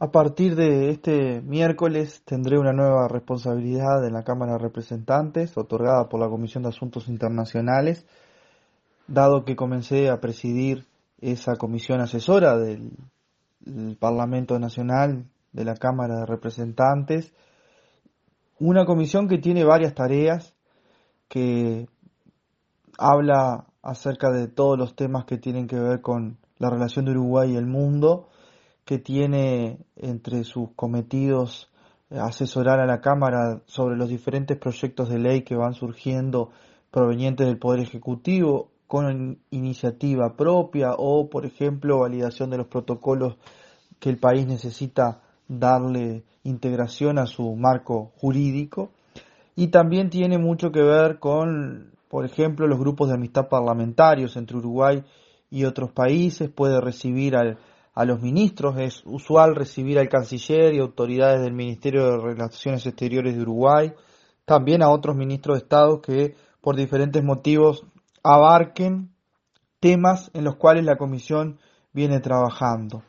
A partir de este miércoles tendré una nueva responsabilidad en la Cámara de Representantes, otorgada por la Comisión de Asuntos Internacionales, dado que comencé a presidir esa comisión asesora del, Parlamento Nacional, de la Cámara de Representantes, una comisión que tiene varias tareas, que habla acerca de todos los temas que tienen que ver con la relación de Uruguay y el mundo, que tiene entre sus cometidos eh, asesorar a la Cámara sobre los diferentes proyectos de ley que van surgiendo provenientes del Poder Ejecutivo con iniciativa propia o, por ejemplo, validación de los protocolos que el país necesita darle integración a su marco jurídico. Y también tiene mucho que ver con, por ejemplo, los grupos de amistad parlamentarios entre Uruguay y otros países. Puede recibir al a los ministros. Es usual recibir al canciller y autoridades del Ministerio de Relaciones Exteriores de Uruguay, también a otros ministros de Estado que por diferentes motivos abarquen temas en los cuales la Comisión viene trabajando.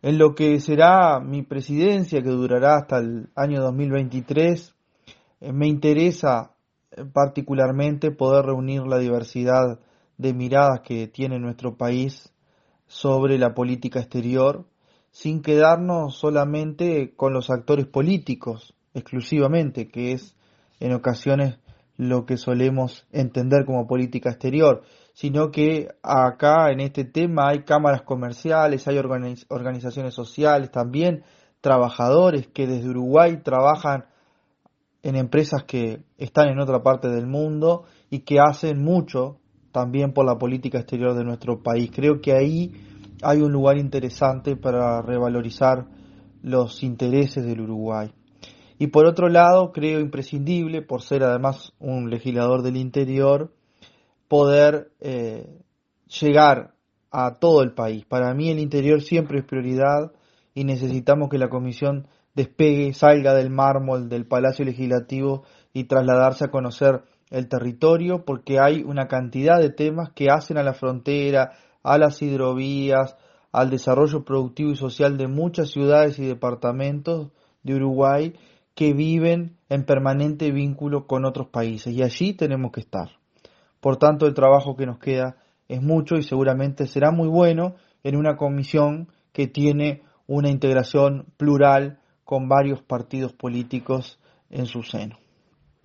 En lo que será mi presidencia, que durará hasta el año 2023, eh, me interesa eh, particularmente poder reunir la diversidad de miradas que tiene nuestro país sobre la política exterior sin quedarnos solamente con los actores políticos exclusivamente, que es en ocasiones lo que solemos entender como política exterior, sino que acá en este tema hay cámaras comerciales, hay organizaciones sociales, también trabajadores que desde Uruguay trabajan en empresas que están en otra parte del mundo y que hacen mucho también por la política exterior de nuestro país. Creo que ahí hay un lugar interesante para revalorizar los intereses del Uruguay. Y por otro lado, creo imprescindible, por ser además un legislador del interior, poder eh, llegar a todo el país. Para mí el interior siempre es prioridad y necesitamos que la comisión despegue, salga del mármol del Palacio Legislativo y trasladarse a conocer el territorio porque hay una cantidad de temas que hacen a la frontera, a las hidrovías, al desarrollo productivo y social de muchas ciudades y departamentos de Uruguay que viven en permanente vínculo con otros países y allí tenemos que estar. Por tanto, el trabajo que nos queda es mucho y seguramente será muy bueno en una comisión que tiene una integración plural con varios partidos políticos en su seno.